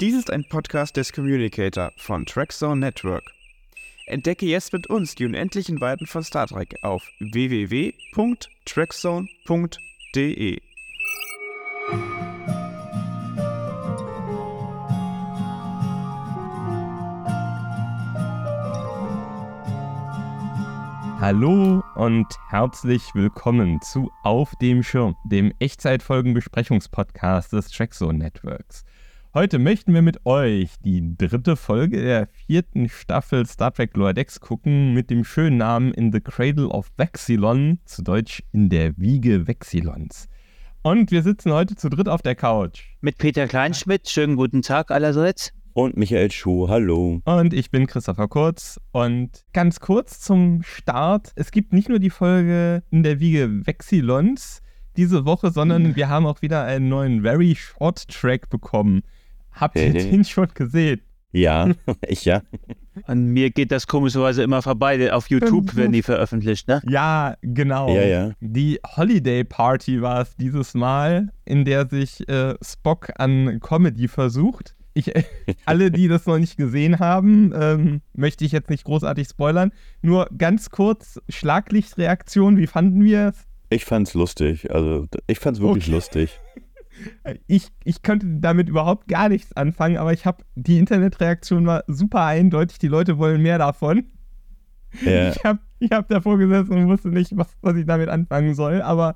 Dies ist ein Podcast des Communicator von Trackzone Network. Entdecke jetzt mit uns die unendlichen Weiten von Star Trek auf www.trackzone.de. Hallo und herzlich willkommen zu Auf dem Schirm, dem Echtzeitfolgenbesprechungspodcast des Trackzone Networks. Heute möchten wir mit euch die dritte Folge der vierten Staffel Star Trek Lower Decks gucken mit dem schönen Namen In the Cradle of Vexilon, zu Deutsch In der Wiege Vexilons. Und wir sitzen heute zu dritt auf der Couch. Mit Peter Kleinschmidt, schönen guten Tag allerseits. Und Michael Schuh, hallo. Und ich bin Christopher Kurz. Und ganz kurz zum Start. Es gibt nicht nur die Folge in der Wiege Vexilons diese Woche, sondern wir haben auch wieder einen neuen Very Short Track bekommen. Habt ihr den schon gesehen? Ja, ich ja. An mir geht das komischerweise immer vorbei. Auf YouTube werden die veröffentlicht, ne? Ja, genau. Ja, ja. Die Holiday Party war es dieses Mal, in der sich äh, Spock an Comedy versucht. Ich, alle, die das noch nicht gesehen haben, ähm, möchte ich jetzt nicht großartig spoilern. Nur ganz kurz, Schlaglichtreaktion, wie fanden wir es? Ich fand's lustig. Also, ich fand's wirklich okay. lustig. Ich, ich könnte damit überhaupt gar nichts anfangen, aber ich habe die Internetreaktion war super eindeutig. Die Leute wollen mehr davon. Ja. Ich habe ich hab davor gesessen und wusste nicht, was, was ich damit anfangen soll. Aber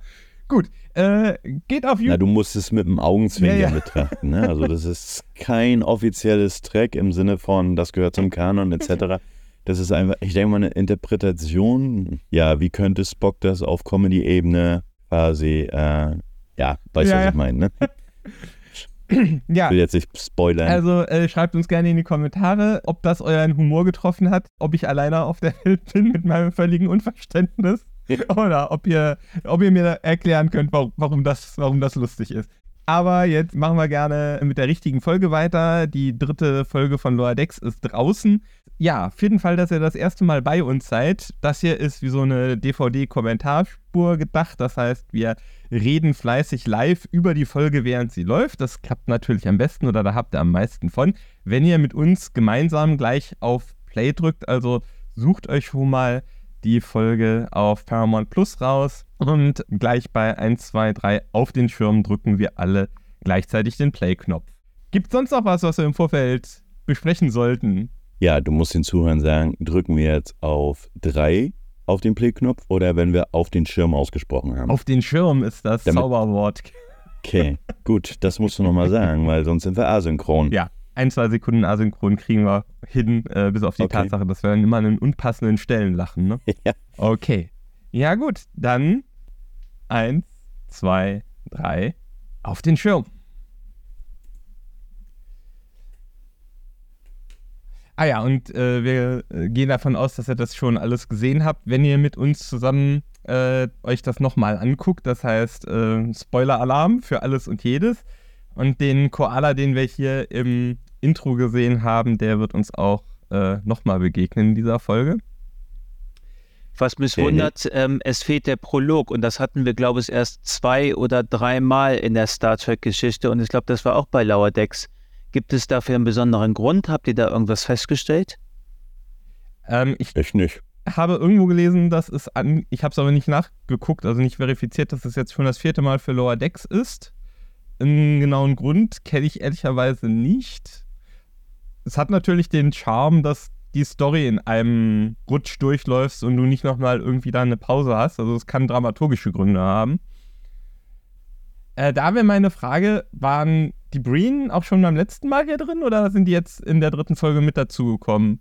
gut, äh, geht auf YouTube. Na, du musst es mit dem Augenzwinkern ja, ja. betrachten. Ne? Also das ist kein offizielles Track im Sinne von, das gehört zum Kanon etc. Das ist einfach, ich denke mal, eine Interpretation. Ja, wie könnte Spock das auf Comedy-Ebene quasi, äh, ja, weißt du, ja, was ich meine, ne? ja. Ich will jetzt nicht spoilern. Also äh, schreibt uns gerne in die Kommentare, ob das euren Humor getroffen hat, ob ich alleine auf der Welt bin mit meinem völligen Unverständnis oder ob ihr, ob ihr mir erklären könnt, warum, warum, das, warum das lustig ist. Aber jetzt machen wir gerne mit der richtigen Folge weiter. Die dritte Folge von Lower Decks ist draußen. Ja, auf jeden Fall, dass ihr das erste Mal bei uns seid. Das hier ist wie so eine DVD-Kommentarspur gedacht. Das heißt, wir reden fleißig live über die Folge, während sie läuft. Das klappt natürlich am besten oder da habt ihr am meisten von. Wenn ihr mit uns gemeinsam gleich auf Play drückt, also sucht euch schon mal die Folge auf Paramount Plus raus und gleich bei 1, 2, 3 auf den Schirm drücken wir alle gleichzeitig den Play-Knopf. Gibt es sonst noch was, was wir im Vorfeld besprechen sollten? Ja, du musst den Zuhörern sagen, drücken wir jetzt auf 3 auf den Play-Knopf oder wenn wir auf den Schirm ausgesprochen haben? Auf den Schirm ist das Damit Zauberwort. Okay, gut, das musst du nochmal sagen, weil sonst sind wir asynchron. Ja, ein, zwei Sekunden asynchron kriegen wir hin, äh, bis auf die okay. Tatsache, dass wir dann immer an den unpassenden Stellen lachen. Ne? Ja. Okay. Ja, gut. Dann eins, zwei, drei, auf den Schirm. Ah ja, und äh, wir äh, gehen davon aus, dass ihr das schon alles gesehen habt, wenn ihr mit uns zusammen äh, euch das nochmal anguckt. Das heißt, äh, Spoiler-Alarm für alles und jedes. Und den Koala, den wir hier im Intro gesehen haben, der wird uns auch äh, nochmal begegnen in dieser Folge. Was mich okay. wundert, ähm, es fehlt der Prolog und das hatten wir, glaube ich, erst zwei oder dreimal in der Star Trek-Geschichte und ich glaube, das war auch bei Lower Decks. Gibt es dafür einen besonderen Grund? Habt ihr da irgendwas festgestellt? Ähm, ich, ich nicht. habe irgendwo gelesen, dass es an, ich habe es aber nicht nachgeguckt, also nicht verifiziert, dass es jetzt schon das vierte Mal für Lower Decks ist. Einen genauen Grund kenne ich ehrlicherweise nicht. Es hat natürlich den Charme, dass die Story in einem Rutsch durchläufst und du nicht nochmal irgendwie da eine Pause hast. Also es kann dramaturgische Gründe haben. Äh, da wäre meine Frage, waren die Breen auch schon beim letzten Mal hier drin oder sind die jetzt in der dritten Folge mit dazugekommen?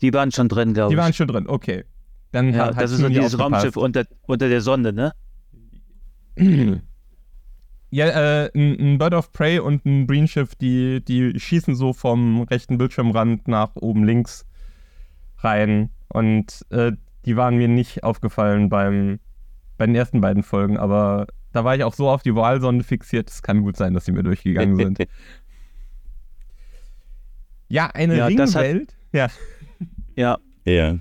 Die waren schon drin, glaube ich. Die waren schon drin, okay. Dann ja, das ist so dieses Raumschiff unter, unter der Sonne, ne? Ja, äh, ein, Bird of Prey und ein Breenschiff, die, die schießen so vom rechten Bildschirmrand nach oben links rein. Und äh, die waren mir nicht aufgefallen beim, bei den ersten beiden Folgen, aber da war ich auch so auf die Wahlsonde fixiert, es kann gut sein, dass sie mir durchgegangen sind. ja, eine ja, Ringwelt. Ja. Ja. Ja.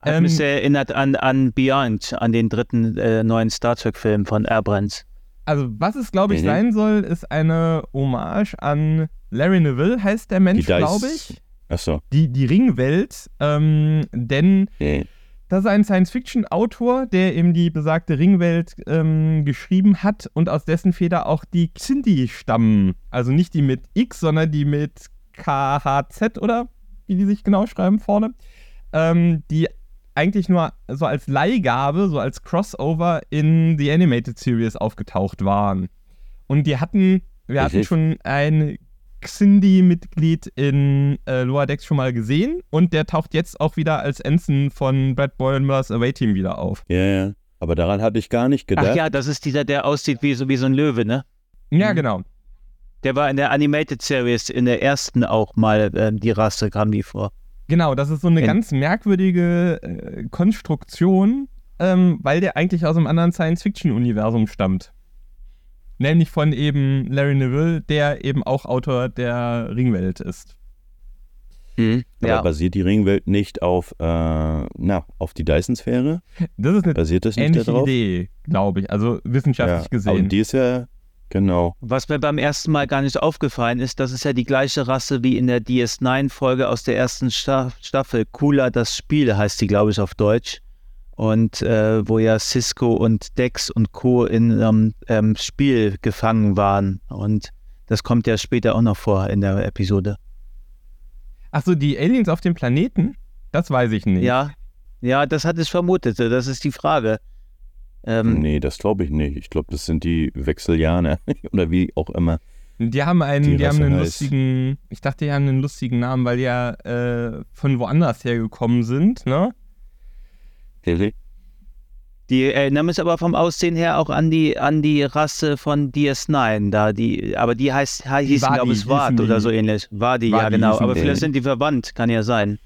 Hat ähm, mich sehr erinnert an, an Beyond, an den dritten äh, neuen Star Trek-Film von Abrams also was es, glaube ich, mhm. sein soll, ist eine Hommage an Larry Neville heißt der Mensch, glaube ich. Achso. Die, die Ringwelt, ähm, denn Nee. Das ist ein Science-Fiction-Autor, der eben die besagte Ringwelt ähm, geschrieben hat und aus dessen Feder auch die Xindi stammen. Also nicht die mit X, sondern die mit KHZ oder wie die sich genau schreiben vorne. Ähm, die eigentlich nur so als Leihgabe, so als Crossover in The Animated Series aufgetaucht waren. Und die hatten, wir hatten schon ein Xindi-Mitglied in äh, Lower Decks schon mal gesehen und der taucht jetzt auch wieder als Ensign von Brad Boyenmers Away Team wieder auf. Ja, ja. Aber daran hatte ich gar nicht gedacht. Ach ja, das ist dieser, der aussieht wie so, wie so ein Löwe, ne? Ja, Mhm. genau. Der war in der Animated Series, in der ersten auch mal, ähm, die Rasse kam die vor. Genau, das ist so eine In- ganz merkwürdige äh, Konstruktion, ähm, weil der eigentlich aus einem anderen Science-Fiction-Universum stammt. Nämlich von eben Larry Neville, der eben auch Autor der Ringwelt ist. Aber Ja, basiert die Ringwelt nicht auf, äh, na, auf die Dyson-Sphäre? Das ist eine Basiert das nicht ähnliche darauf? Idee, glaube ich. Also wissenschaftlich ja. gesehen. Und die ist ja, genau. was mir beim ersten Mal gar nicht aufgefallen ist, das ist ja die gleiche Rasse wie in der DS9-Folge aus der ersten Sta Staffel. Cooler das Spiel heißt die, glaube ich, auf Deutsch. Und äh, wo ja Cisco und Dex und Co. in einem ähm, Spiel gefangen waren. Und das kommt ja später auch noch vor in der Episode. Achso, die Aliens auf dem Planeten? Das weiß ich nicht. Ja, ja, das hatte ich vermutet. Das ist die Frage. Ähm, Nee, das glaube ich nicht. Ich glaube, das sind die Wechseljaner oder wie auch immer. Die haben einen, Die die, haben einen heißt- lustigen, ich dachte, die haben einen lustigen Namen, weil die ja äh, von woanders hergekommen sind, ne? Die erinnern mich aber vom Aussehen her auch an die, an die Rasse von DS9 da, die, aber die heißt, Wadi glaube ich, Ward die. oder so ähnlich. Wadi, ja Wadi genau. hießen Aber die. vielleicht sind die verwandt, kann ja sein.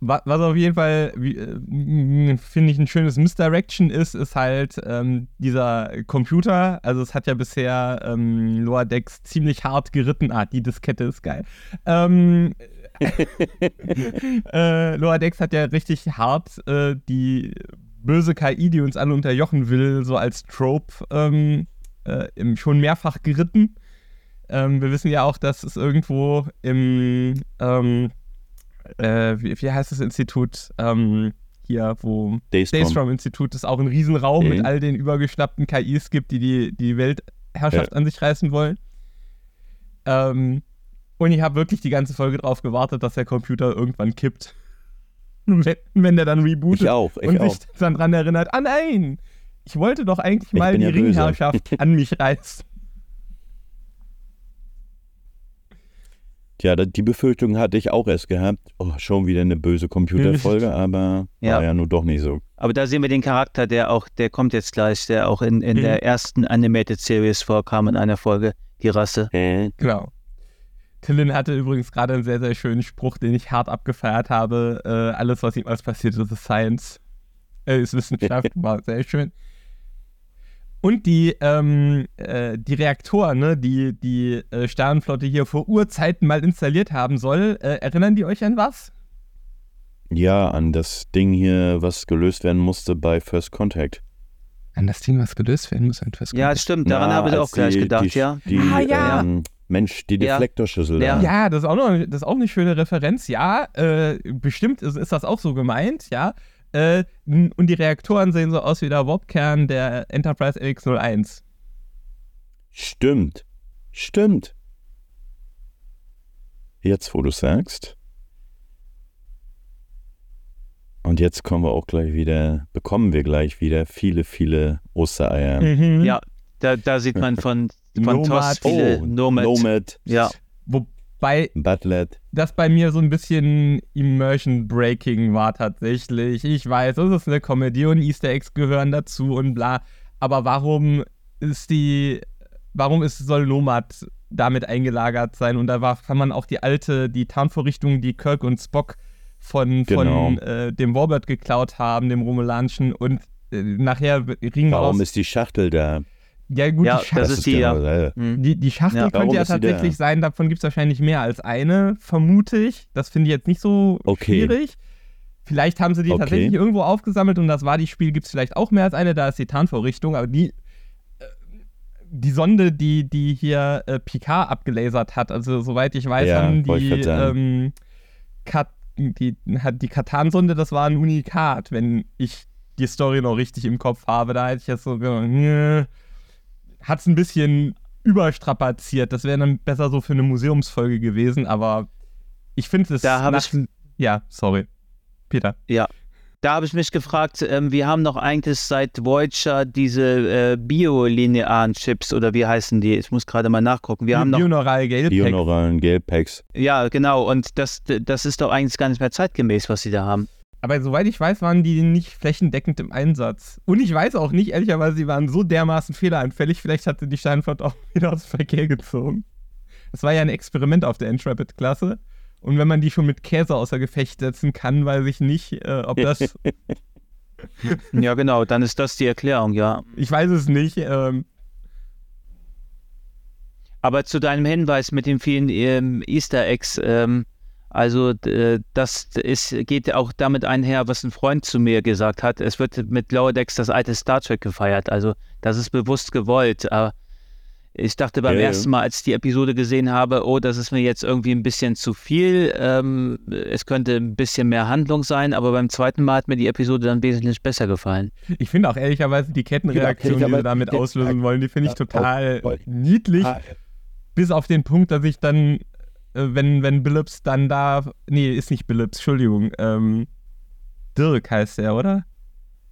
Wa- Was auf jeden Fall, äh, finde ich, ein schönes Misdirection ist, ist halt ähm, dieser Computer. Also es hat ja bisher ähm, Decks ziemlich hart geritten. Ah, die Diskette ist geil. Ähm, äh, Lower Decks hat ja richtig hart äh, die böse KI, die uns alle unterjochen will, so als Trope ähm, äh, schon mehrfach geritten. Ähm, wir wissen ja auch, dass es irgendwo im ähm, äh, wie, wie heißt das Institut? Ähm, hier, wo Daystrom. Daystrom-Institut ist auch ein Riesenraum Mhm. mit all den übergeschnappten KIs gibt, die die, die Weltherrschaft an sich reißen wollen. Ähm, und ich habe wirklich die ganze Folge drauf gewartet, dass der Computer irgendwann kippt. Wenn, wenn der dann rebootet Ich auch, ich und auch. sich dann dran erinnert, ah nein, ich wollte doch eigentlich Ich mal die ja. Ringherrschaft an mich reißen. Tja, die Befürchtung hatte ich auch erst gehabt. Oh, schon wieder eine böse Computerfolge, aber Ja. war ja nun doch nicht so. Aber da sehen wir den Charakter, der auch, der kommt jetzt gleich, der auch in, in Mhm. der ersten Animated Series vorkam in einer Folge, die Rasse. Genau. Tillin hatte übrigens gerade einen sehr, sehr schönen Spruch, den ich hart abgefeiert habe. Äh, alles, was ihm als passiert ist, ist Science. Äh, ist Wissenschaft, war sehr schön. Und die, ähm, äh, die Reaktoren, ne, die die äh, Sternenflotte hier vor Urzeiten mal installiert haben soll, äh, erinnern die euch an was? Ja, an das Ding hier, was gelöst werden musste bei First Contact. An das Ding, was gelöst werden muss. Ja, stimmt, daran Na, habe ich auch gleich die, gedacht, die, ja. Die, Ah, ja. Ähm, Mensch, die Ja. Deflektorschüssel Ja. da. Ja, das ist auch, noch, das ist auch eine schöne Referenz. Ja, äh, bestimmt ist, ist das auch so gemeint, ja. Äh, und die Reaktoren sehen so aus wie der Warp-Kern der Enterprise LX-01. Stimmt. Stimmt. Jetzt, wo du sagst. Und jetzt kommen wir auch gleich wieder, bekommen wir gleich wieder viele, viele Ostereier. Mhm. Ja, da, da sieht man von, von Nomad. TOS viele Oh, Nomad. Nomad, Ja, Wobei Butlet. das bei mir so ein bisschen Immersion Breaking war tatsächlich. Ich weiß, es ist eine Comedy und Easter Eggs gehören dazu und bla. Aber warum ist die, warum ist, soll Nomad damit eingelagert sein? Und da war, kann man auch die alte, die Tarnvorrichtung, die Kirk und Spock von, Genau. von äh, dem Warbird geklaut haben, dem Romulanischen und äh, nachher ringen Warum aus. ist die Schachtel da? Ja, gut, Ja, die Schachtel, das ist die, ja. genau, äh, hm. die, die Schachtel Ja. könnte Warum ja tatsächlich da? sein, davon gibt es wahrscheinlich mehr als eine, vermute ich. Das finde ich jetzt nicht so Okay. schwierig. Vielleicht haben sie die Okay. tatsächlich irgendwo aufgesammelt und das war die Spiel, gibt es vielleicht auch mehr als eine, da ist die Tarnvorrichtung, aber die äh, die Sonde, die, die hier äh, Picard abgelasert hat, also soweit ich weiß, Ja, haben die, ähm, Kat die, die Katan-Sonde, das war ein Unikat, wenn ich die Story noch richtig im Kopf habe. Da hätte ich jetzt so gedacht, hat es ein bisschen überstrapaziert. Das wäre dann besser so für eine Museumsfolge gewesen, aber ich finde es. Da habe ich, Ja, sorry. Peter. Da habe ich mich gefragt, ähm, wir haben doch eigentlich seit Voyager diese äh, biolinearen Chips oder wie heißen die? Ich muss gerade mal nachgucken. Wir haben noch, Bioneural Gelb. Bioneuralen Gelpacks. ja genau, und das, das ist doch eigentlich gar nicht mehr zeitgemäß, was sie da haben. Aber soweit ich weiß, waren die nicht flächendeckend im Einsatz. Und ich weiß auch nicht, ehrlicherweise, sie waren so dermaßen fehleranfällig, vielleicht hatte die Steinflotte auch wieder aus dem Verkehr gezogen. Das war ja ein Experiment auf der Intrepid-Klasse. Und wenn man die schon mit Käse außer Gefecht setzen kann, weiß ich nicht, äh, ob das. Ja genau, dann ist das die Erklärung, ja. ich weiß es nicht. Ähm, Aber zu deinem Hinweis mit den vielen ähm, Easter Eggs, ähm, also äh, das ist, geht auch damit einher, was ein Freund zu mir gesagt hat. Es wird mit Lower Decks das alte Star Trek gefeiert. Also das ist bewusst gewollt. Aber ich dachte beim Ja, ersten Mal, als ich die Episode gesehen habe, oh, das ist mir jetzt irgendwie ein bisschen zu viel. Ähm, es könnte ein bisschen mehr Handlung sein, aber beim zweiten Mal hat mir die Episode dann wesentlich besser gefallen. ich finde auch ehrlicherweise die Kettenreaktion, die sie damit auslösen wollen, die finde ich total niedlich. Bis auf den Punkt, dass ich dann, äh, wenn, wenn Billups dann da. Nee, ist nicht Billups, Entschuldigung. Ähm, Dirk heißt er, oder?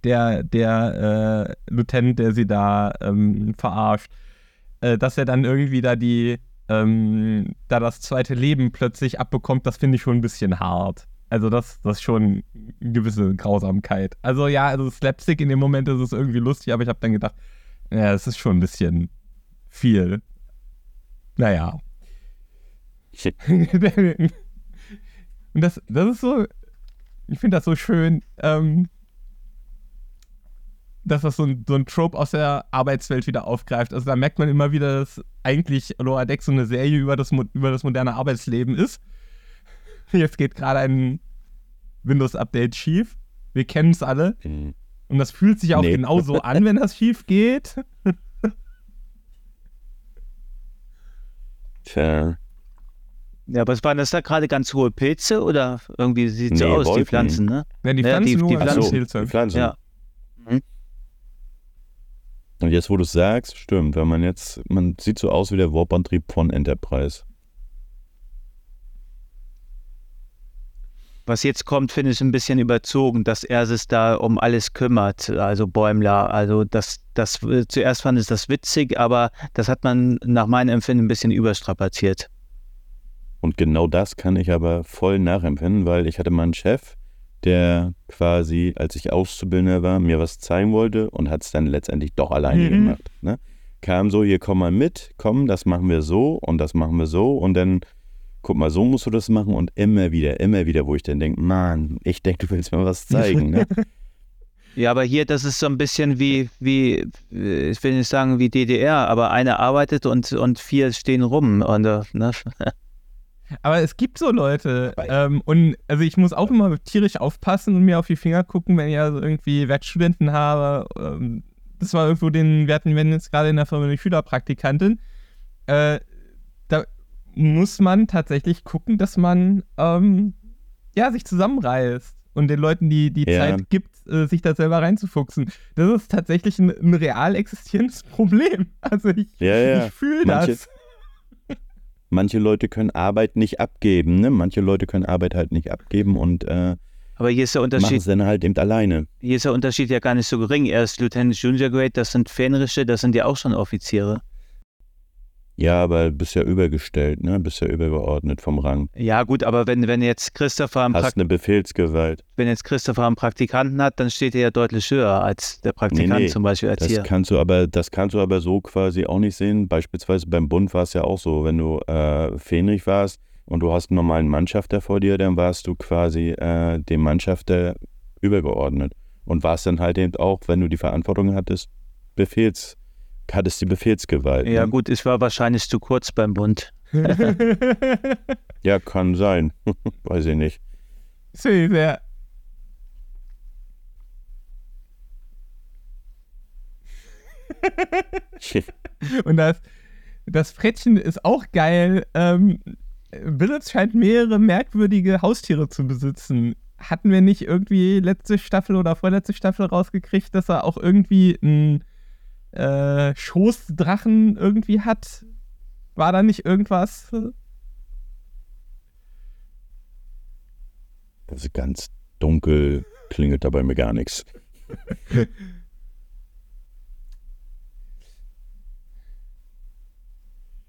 Der, der äh, Lieutenant, der sie da ähm, verarscht. Äh, dass er dann irgendwie da die. Ähm, da das zweite Leben plötzlich abbekommt, das finde ich schon ein bisschen hart. Also das, das ist schon eine gewisse Grausamkeit. Also ja, also Slapstick in dem Moment ist es irgendwie lustig, aber ich habe dann gedacht, ja, es ist schon ein bisschen viel. Naja. Und das, das ist so, ich finde das so schön, ähm, dass das so ein, so ein Trope aus der Arbeitswelt wieder aufgreift. Also da merkt man immer wieder, dass eigentlich Lower Deck so eine Serie über das, über das moderne Arbeitsleben ist. Jetzt geht gerade ein Windows-Update schief. Wir kennen es alle. Mhm. Und das fühlt sich auch Nee. genauso an, wenn das schief geht. Tja. Ja, aber waren das da gerade ganz hohe Pilze oder irgendwie sieht so Nee, aus, die Wolken. Pflanzen, ne? Wenn die Ja, Pflanzen die- nur die an Pflanzen. So, die Pflanzen. Ja. Und jetzt, wo du es sagst, stimmt. Wenn man jetzt, man sieht so aus wie der Warp-Antrieb von Enterprise. Was jetzt kommt, finde ich ein bisschen überzogen, dass er sich da um alles kümmert, also Bäumler. Also das, das zuerst fand ich das witzig, aber das hat man nach meinem Empfinden ein bisschen überstrapaziert. Und genau das kann ich aber voll nachempfinden, weil ich hatte mal einen Chef, der quasi, als ich Auszubildender war, mir was zeigen wollte und hat es dann letztendlich doch alleine Mhm. gemacht. Ne? Kam so, hier komm mal mit, komm, das machen wir so und das machen wir so und dann, guck mal, so musst du das machen und immer wieder, immer wieder, wo ich dann denke, Mann, ich denke, du willst mir was zeigen. Ne? Ja, aber hier, das ist so ein bisschen wie, wie, äh, ich will nicht sagen wie DDR, aber einer arbeitet und, und vier stehen rum. Und, äh, ne? Aber es gibt so Leute. Ähm, und also ich muss auch immer tierisch aufpassen und mir auf die Finger gucken, wenn ich also irgendwie Werkstudenten habe. Ähm, das war irgendwo den, wir hatten, wenn jetzt gerade in der Firma eine Schülerpraktikantin. Äh, da muss man tatsächlich gucken, dass man ähm, ja, sich zusammenreißt und den Leuten die, die Ja. Zeit gibt, äh, sich da selber reinzufuchsen. Das ist tatsächlich ein, ein real existierendes Problem. Also ich, Ja, ja. ich fühle das. Manche Leute können Arbeit nicht abgeben. Ne? Manche Leute können Arbeit halt nicht abgeben und äh, Aber hier ist der machen Unterschied, es dann halt eben alleine. hier ist der Unterschied ja gar nicht so gering. Er ist Lieutenant Junior Grade, das sind Fähnrische, das sind ja auch schon Offiziere. Ja, aber du bist ja übergestellt, ne? bist ja übergeordnet vom Rang. Ja, gut, aber wenn, wenn jetzt Christopher einen, Hast eine Befehlsgewalt. wenn jetzt Christopher einen Praktikanten hat, dann steht er ja deutlich höher als der Praktikant Nee, nee, zum Beispiel als Das hier. kannst du aber, das kannst du aber so quasi auch nicht sehen. Beispielsweise beim Bund war es ja auch so, wenn du äh, Fähnrich warst und du hast einen normalen Mannschafter vor dir, dann warst du quasi äh, dem Mannschafter übergeordnet. Und warst dann halt eben auch, wenn du die Verantwortung hattest, Befehls, hattest die Befehlsgewalt. Ja, ne? gut, ich war wahrscheinlich zu kurz beim Bund. ja, kann sein. Weiß ich nicht. Sehr, sehr. Und das, das Frettchen ist auch geil. Ähm, Village scheint mehrere merkwürdige Haustiere zu besitzen. Hatten wir nicht irgendwie letzte Staffel oder vorletzte Staffel rausgekriegt, dass er auch irgendwie einen äh, Schoßdrachen irgendwie hat? War da nicht irgendwas? Das ist ganz dunkel, klingelt dabei mir gar nichts.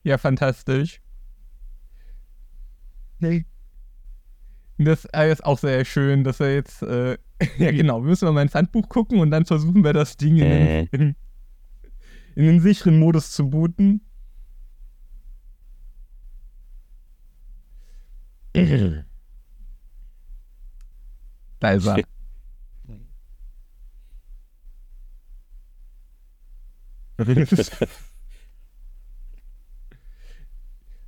Ja, fantastisch. Das ist auch sehr schön, dass er jetzt, äh, ja genau, wir müssen mal ins Handbuch gucken und dann versuchen wir das Ding in, Äh. den, in, in den sicheren Modus zu booten. Da ist er.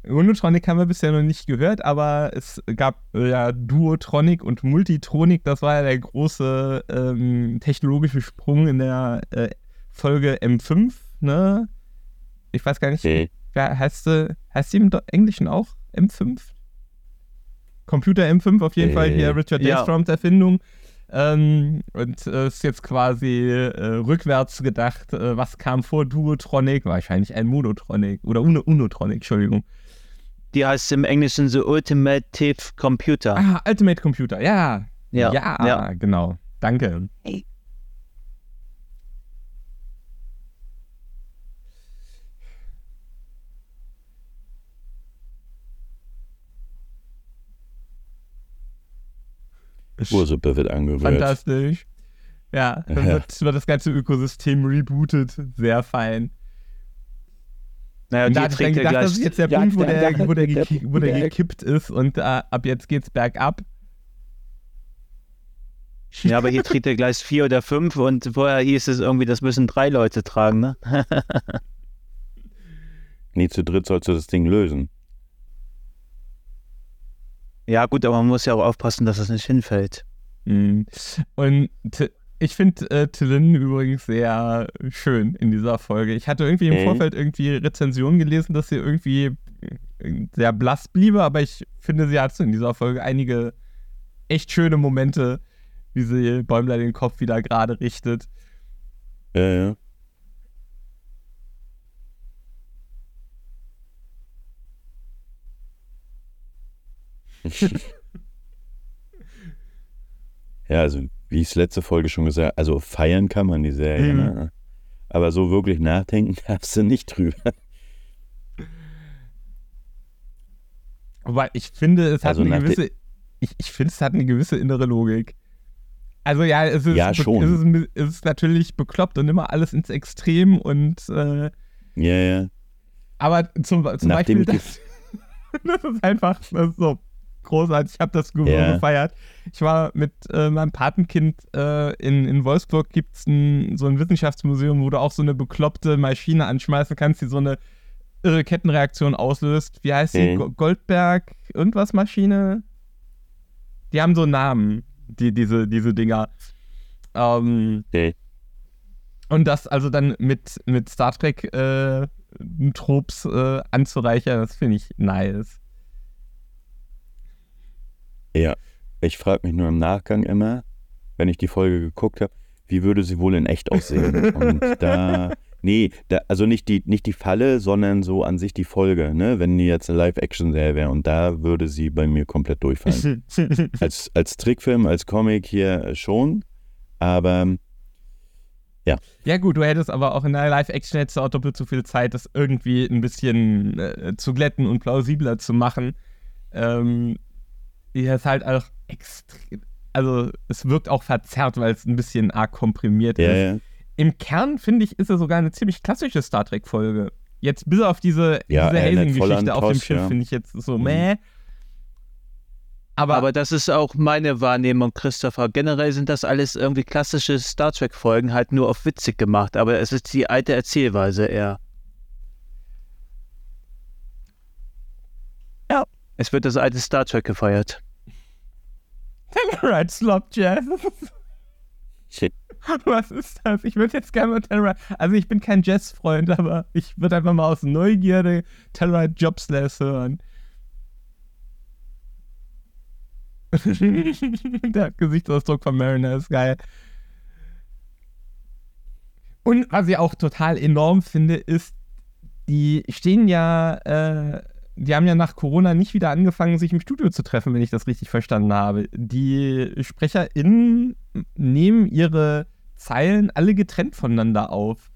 Unotronic haben wir bisher noch nicht gehört, aber es gab äh, ja Duotronic und Multitronic. Das war ja der große ähm, technologische Sprung in der äh, Folge M5, ne? Ich weiß gar nicht, Okay. wer heißt, äh, heißt die im Englischen auch M5? Computer M5 auf jeden Äh, Fall, hier Richard ja. Daystroms Erfindung. Ähm, und äh, ist jetzt quasi äh, rückwärts gedacht, äh, was kam vor Duotronic? Wahrscheinlich ein Monotronic oder Uno, Unotronic, Entschuldigung. Die heißt im Englischen The Ultimative Computer. Ah, Ultimate Computer, ja. Ja, ja, ja. genau. Danke. Ursuppe wird angerührt. Fantastisch. Ja, dann Ja. wird, wird das ganze Ökosystem rebootet. Sehr fein. Naja, Und da trägt ja gedacht, das ist jetzt der Ja, Punkt, wo der, wo der, der- wo der der- gekippt ist und äh, ab jetzt geht's bergab. Ja, aber hier trägt er gleich vier oder fünf und vorher hieß es irgendwie, das müssen drei Leute tragen, ne? Nee, zu dritt sollst du das Ding lösen. Ja, gut, aber man muss ja auch aufpassen, dass es nicht hinfällt. Mhm. Und T- ich finde äh, Tillin übrigens sehr schön in dieser Folge. Ich hatte irgendwie im Mhm. Vorfeld irgendwie Rezensionen gelesen, dass sie irgendwie äh, sehr blass bliebe, aber ich finde, sie hat in dieser Folge einige echt schöne Momente, wie sie Bäumler den Kopf wieder gerade richtet. Ja, ja. ja, also wie ich es letzte Folge schon gesagt also feiern kann man die Serie, Mhm. ne? aber so wirklich nachdenken darfst du nicht drüber. Aber ich finde, es hat Also eine gewisse, ich, ich finde, es hat eine gewisse innere Logik. Also ja, es ist, Ja, schon. Es, ist, es ist natürlich bekloppt und immer alles ins Extrem und äh, Ja, ja. aber zum, zum Nachdem Beispiel das, das ist einfach das ist so großartig. Ich habe das Ja. gefeiert. Ich war mit äh, meinem Patenkind äh, in, in Wolfsburg gibt es so ein Wissenschaftsmuseum, wo du auch so eine bekloppte Maschine anschmeißen kannst, die so eine irre Kettenreaktion auslöst. Wie heißt die? Mhm. Go- Goldberg irgendwas Maschine? Die haben so Namen, die, diese, diese Dinger. Ähm, Okay. und das also dann mit, mit Star Trek äh, Tropes äh, anzureichern, das finde ich nice. Ja, ich frage mich nur im Nachgang immer, wenn ich die Folge geguckt habe, wie würde sie wohl in echt aussehen? Und da, nee, da, also nicht die, nicht die Falle, sondern so an sich die Folge, ne? Wenn die jetzt eine Live-Action-Serie wäre und da würde sie bei mir komplett durchfallen. als, als Trickfilm, als Comic hier schon, aber Ja gut, du hättest aber auch in der Live-Action hättest du auch doppelt so viel Zeit, das irgendwie ein bisschen äh, zu glätten und plausibler zu machen. Ähm, hier ist halt auch extrem, also es wirkt auch verzerrt, weil es ein bisschen arg komprimiert ja, ist. ja. Im Kern, finde ich, ist es sogar eine ziemlich klassische Star Trek-Folge. Jetzt bis auf diese, Ja, diese an auf dem Schiff, ja. finde ich jetzt so Mhm. meh. Aber, Aber das ist auch meine Wahrnehmung, Christopher. Generell sind das alles irgendwie klassische Star Trek-Folgen, halt nur auf witzig gemacht, aber es ist die alte Erzählweise eher. Es wird das alte Star Trek gefeiert. right, Slop Jazz. Shit. Was ist das? Ich würde jetzt gerne mal Telluride. Also, ich bin kein Jazz-Freund, aber ich würde einfach mal aus Neugierde Telluride Jobsless hören. Der Gesichtsausdruck von Mariner ist geil. Und was ich auch total enorm finde, ist, die stehen ja, äh, die haben ja nach Corona nicht wieder angefangen, sich im Studio zu treffen, wenn ich das richtig verstanden habe. Die SprecherInnen nehmen ihre Zeilen alle getrennt voneinander auf.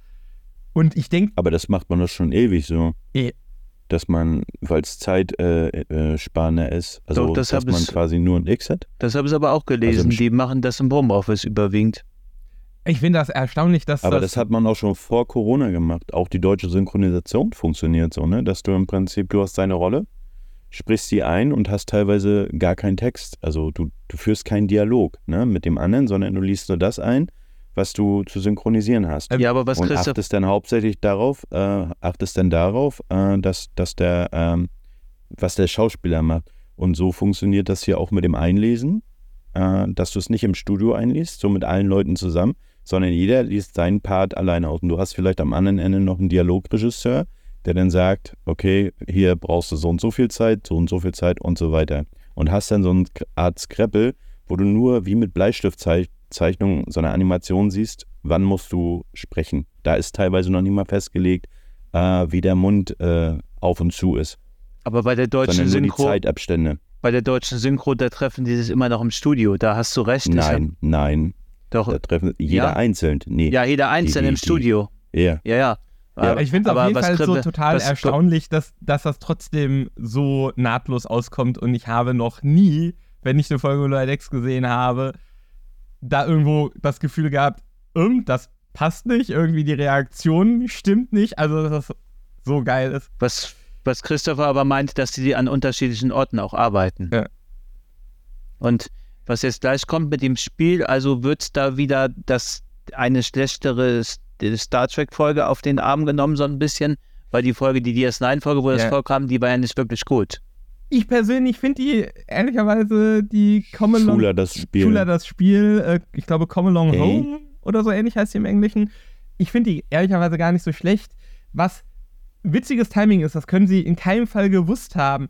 Und ich denke. Aber das macht man doch schon ewig so. Eh. Dass man, weil es zeitsparender äh, äh, ist, also Doch, das dass man ich- quasi nur ein X hat. Das habe ich aber auch gelesen. Also die machen das im Homeoffice überwiegend. Ich finde das erstaunlich, dass Aber das. das hat man auch schon vor Corona gemacht. Auch die deutsche Synchronisation funktioniert so, ne? Dass du im Prinzip, du hast deine Rolle, sprichst sie ein und hast teilweise gar keinen Text. Also du, du führst keinen Dialog ne, mit dem anderen, sondern du liest nur das ein, was du zu synchronisieren hast. Ja, aber was und Christoph. achtest dann hauptsächlich darauf, äh, achtest dann darauf, äh, dass, dass der, ähm, was der Schauspieler macht. Und so funktioniert das hier auch mit dem Einlesen, äh, dass du es nicht im Studio einliest, so mit allen Leuten zusammen, sondern jeder liest seinen Part alleine aus. Und du hast vielleicht am anderen Ende noch einen Dialogregisseur, der dann sagt, okay, hier brauchst du so und so viel Zeit, so und so viel Zeit und so weiter. Und hast dann so eine Art Scrapple, wo du nur wie mit Bleistiftzeichnung so eine Animation siehst, wann musst du sprechen. Da ist teilweise noch nicht mal festgelegt, äh, wie der Mund äh, auf und zu ist, Aber bei der deutschen sondern nur die Synchro, Zeitabstände. bei der deutschen Synchro, da treffen die sich immer noch im Studio. Da hast du recht. das hab- Nein, nein, Doch. da treffen jeder Ja. einzeln. Nee, Ja, jeder einzeln die- im die- Studio. ja. Ja, ja. Aber ich finde es auf jeden Fall so total erstaunlich, dass, dass das trotzdem so nahtlos auskommt und ich habe noch nie, wenn ich eine Folge Loyal Decks gesehen habe, da irgendwo das Gefühl gehabt, das passt nicht, irgendwie die Reaktion stimmt nicht, also dass das so geil ist. Was, was Christopher aber meint, dass die an unterschiedlichen Orten auch arbeiten. Ja. Und was jetzt gleich kommt mit dem Spiel, also wird da wieder das eine schlechtere Star Trek-Folge auf den Arm genommen, so ein bisschen, weil die Folge, die DS9-Folge, wo das vorkam, die war ja nicht wirklich gut. Ich persönlich finde die, ehrlicherweise, die Come Along Schuler das Spiel. Schula das Spiel, äh, ich glaube Come Along Okay. Home oder so ähnlich heißt sie im Englischen. Ich finde die ehrlicherweise gar nicht so schlecht. Was witziges Timing ist, das können sie in keinem Fall gewusst haben.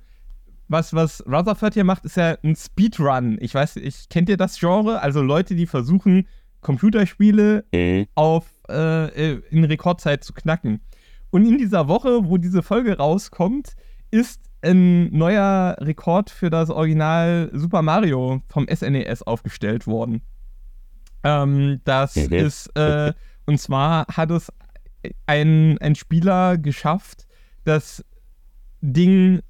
Was, was Rutherford hier macht, ist ja ein Speedrun. Ich weiß, ich kennt ihr das Genre? Also Leute, die versuchen, Computerspiele Mhm. auf äh, äh, in Rekordzeit zu knacken. Und in dieser Woche, wo diese Folge rauskommt, ist ein neuer Rekord für das Original Super Mario vom SNES aufgestellt worden. Ähm, das Mhm. ist, äh, und zwar hat es ein, ein Spieler geschafft, das Ding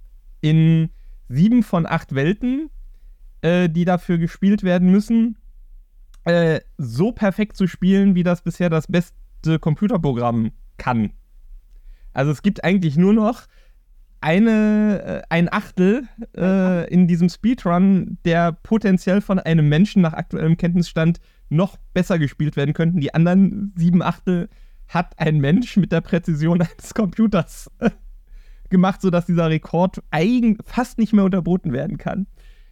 in sieben von acht Welten, äh, die dafür gespielt werden müssen, äh, so perfekt zu spielen, wie das bisher das beste Computerprogramm kann. Also es gibt eigentlich nur noch eine, äh, ein Achtel äh, in diesem Speedrun, der potenziell von einem Menschen nach aktuellem Kenntnisstand noch besser gespielt werden könnten. Die anderen sieben Achtel hat ein Mensch mit der Präzision eines Computers gemacht, sodass dieser Rekord eigen fast nicht mehr unterboten werden kann.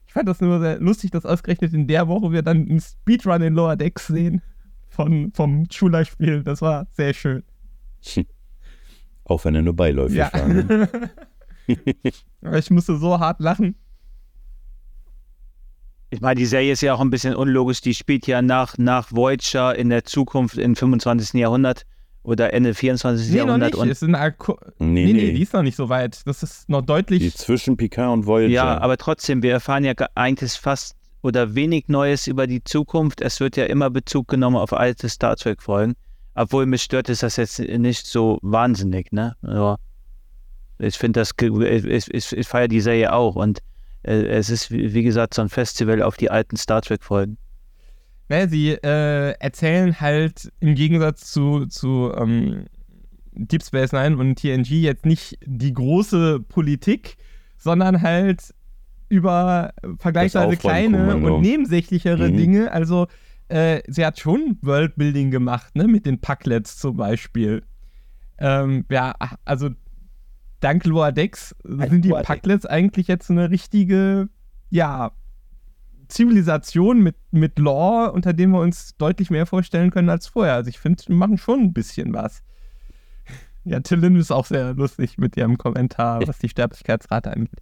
Ich fand das nur sehr lustig, dass ausgerechnet in der Woche wir dann einen Speedrun in Lower Decks sehen von, vom Schula-Spiel. Das war sehr schön. Auch wenn er nur beiläufig Ja. war. Ne? Ich musste so hart lachen. Ich meine, die Serie ist ja auch ein bisschen unlogisch. Die spielt ja nach, nach Voyager in der Zukunft im 25. Jahrhundert oder Ende 24. Nee, noch Jahrhundert. nicht. Und, Nee, nee, nee, nee. die ist noch nicht so weit. Das ist noch deutlich. Die zwischen Picard und Voyager. ja, aber trotzdem, wir erfahren ja ge- eigentlich fast oder wenig Neues über die Zukunft. Es wird ja immer Bezug genommen auf alte Star Trek-Folgen. Obwohl mich stört ist das jetzt nicht so wahnsinnig, ne? Aber ich finde das, ich, ich, ich feiere die Serie auch und äh, es ist, wie wie gesagt, so ein Festival auf die alten Star Trek-Folgen. Naja, sie äh, erzählen halt im Gegensatz zu, zu ähm, Deep Space Nine und TNG jetzt nicht die große Politik, sondern halt über vergleichsweise kleine und nebensächlichere Mhm. Dinge. Also äh, sie hat schon Worldbuilding gemacht, ne, mit den Packlets zum Beispiel. Ähm, ja, also dank Loa Decks sind die. Packlets eigentlich jetzt eine richtige, ja, Zivilisation mit, mit Lore, unter dem wir uns deutlich mehr vorstellen können als vorher. Also ich finde, wir machen schon ein bisschen was. Ja, Tillin ist auch sehr lustig mit ihrem Kommentar, was die Sterblichkeitsrate angeht.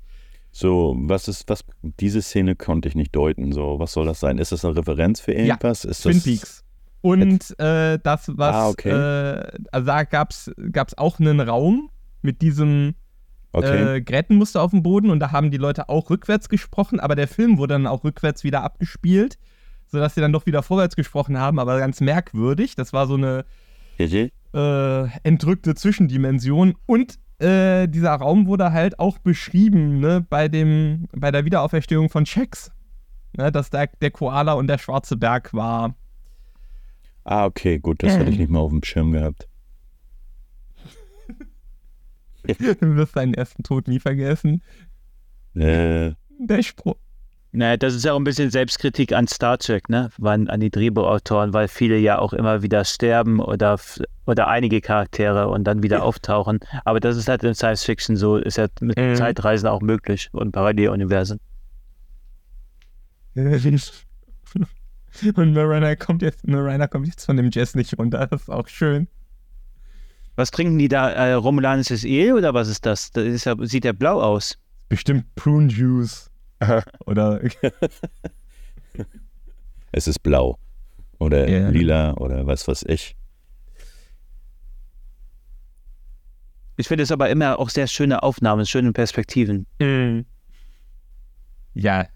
So, was ist, was, diese Szene konnte ich nicht deuten. So, was soll das sein? Ist das eine Referenz für irgendwas? Ja, ist Twin das, Peaks. Und äh, das, was, Ah, okay. äh, also da gab es auch einen Raum mit diesem Okay. äh, Grätenmuster auf dem Boden und da haben die Leute auch rückwärts gesprochen, aber der Film wurde dann auch rückwärts wieder abgespielt, sodass sie dann doch wieder vorwärts gesprochen haben, aber ganz merkwürdig. Das war so eine äh, entrückte Zwischendimension und äh, dieser Raum wurde halt auch beschrieben ne, bei, dem, bei der Wiederauferstehung von Chex. Ne, dass da der Koala und der schwarze Berg war. Ah, okay, gut, das hatte ich nicht mehr auf dem Schirm gehabt. Du wirst deinen ersten Tod nie vergessen. Äh, Der Spruch. Naja, das ist ja auch ein bisschen Selbstkritik an Star Trek, ne? An, an die Drehbuchautoren, weil viele ja auch immer wieder sterben oder, oder einige Charaktere und dann wieder auftauchen. Aber das ist halt in Science Fiction so, ist ja mit Mhm. Zeitreisen auch möglich und Paralleluniversen. Und Mariner kommt jetzt, Mariner kommt jetzt von dem Jazz nicht runter. Das ist auch schön. Was trinken die da? Äh, Romulanisches Ale oder was ist das? Das ist ja, sieht ja blau aus. Bestimmt Prune Juice. Oder es ist blau. Oder Ja. lila oder was weiß ich. Ich finde es aber immer auch sehr schöne Aufnahmen, schöne Perspektiven. ja,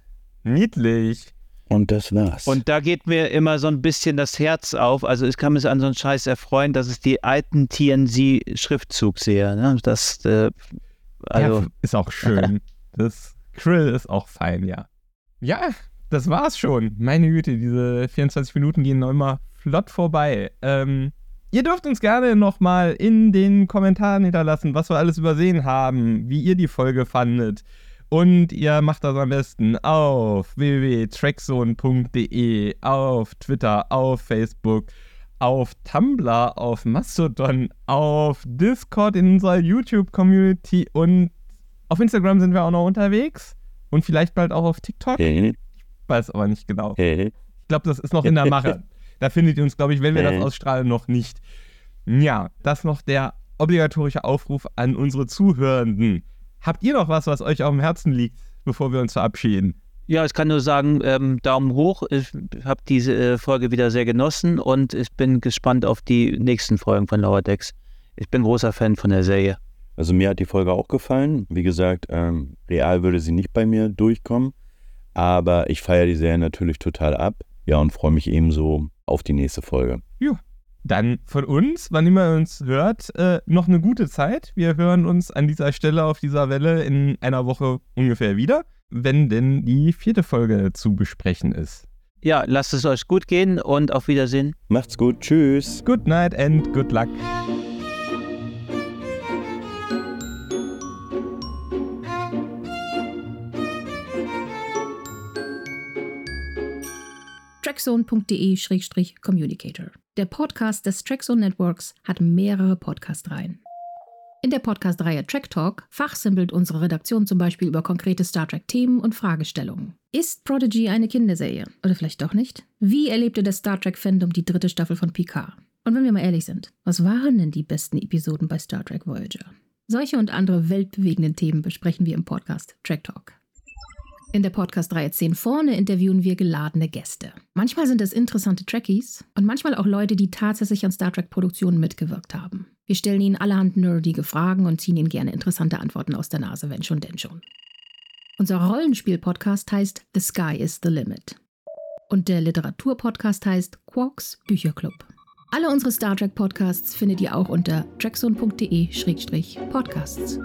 niedlich. Und das war's. Und da geht mir immer so ein bisschen das Herz auf. Also ich kann mich an so einen Scheiß erfreuen, dass ich die alten TNG-Schriftzug sehe. Ne? Das, äh, also, ja, ist auch schön. Das Krill ist auch fein, ja. Ja, das war's schon. Meine Güte, diese 24 Minuten gehen noch immer flott vorbei. Ähm, ihr dürft uns gerne nochmal in den Kommentaren hinterlassen, was wir alles übersehen haben, wie ihr die Folge fandet. Und ihr macht das am besten auf www.trackzone.de, auf Twitter, auf Facebook, auf Tumblr, auf Mastodon, auf Discord in unserer YouTube-Community und auf Instagram sind wir auch noch unterwegs. Und vielleicht bald auch auf TikTok. Hey, Weiß aber nicht genau. Ich glaube, das ist noch in der Mache. Da findet ihr uns, glaube ich, wenn wir das ausstrahlen, noch nicht. Ja, das noch der obligatorische Aufruf an unsere Zuhörenden. Habt ihr noch was, was euch auf dem Herzen liegt, bevor wir uns verabschieden? ja, ich kann nur sagen, ähm, Daumen hoch. Ich habe diese äh, Folge wieder sehr genossen und ich bin gespannt auf die nächsten Folgen von Lower Decks. Ich bin großer Fan von der Serie. Also mir hat die Folge auch gefallen. Wie gesagt, ähm, real würde sie nicht bei mir durchkommen. Aber ich feiere die Serie natürlich total ab. Ja, und freue mich ebenso auf die nächste Folge. Dann von uns, wann immer ihr uns hört, äh, noch eine gute Zeit. Wir hören uns an dieser Stelle auf dieser Welle in einer Woche ungefähr wieder, wenn denn die vierte Folge zu besprechen ist. Ja, lasst es euch gut gehen und auf Wiedersehen. Macht's gut. Tschüss. Good night and good luck. trackzone.de-communicator. Der Podcast des Trackzone Networks hat mehrere Podcast-Reihen. In der Podcast-Reihe Track Talk fachsimpelt unsere Redaktion zum Beispiel über konkrete Star Trek-Themen und Fragestellungen. Ist Prodigy eine Kinderserie? Oder vielleicht doch nicht? Wie erlebte das Star Trek-Fandom die dritte Staffel von Picard? Und wenn wir mal ehrlich sind, was waren denn die besten Episoden bei Star Trek Voyager? Solche und andere weltbewegenden Themen besprechen wir im Podcast Track Talk. In der Podcast-Reihe 10 vorne interviewen wir geladene Gäste. Manchmal sind es interessante Trekkies und manchmal auch Leute, die tatsächlich an Star Trek-Produktionen mitgewirkt haben. Wir stellen ihnen allerhand nerdige Fragen und ziehen ihnen gerne interessante Antworten aus der Nase, wenn schon denn schon. Unser Rollenspiel-Podcast heißt The Sky is the Limit. Und der Literatur-Podcast heißt Quarks Bücherclub. Alle unsere Star Trek-Podcasts findet ihr auch unter trackzone.de-podcasts.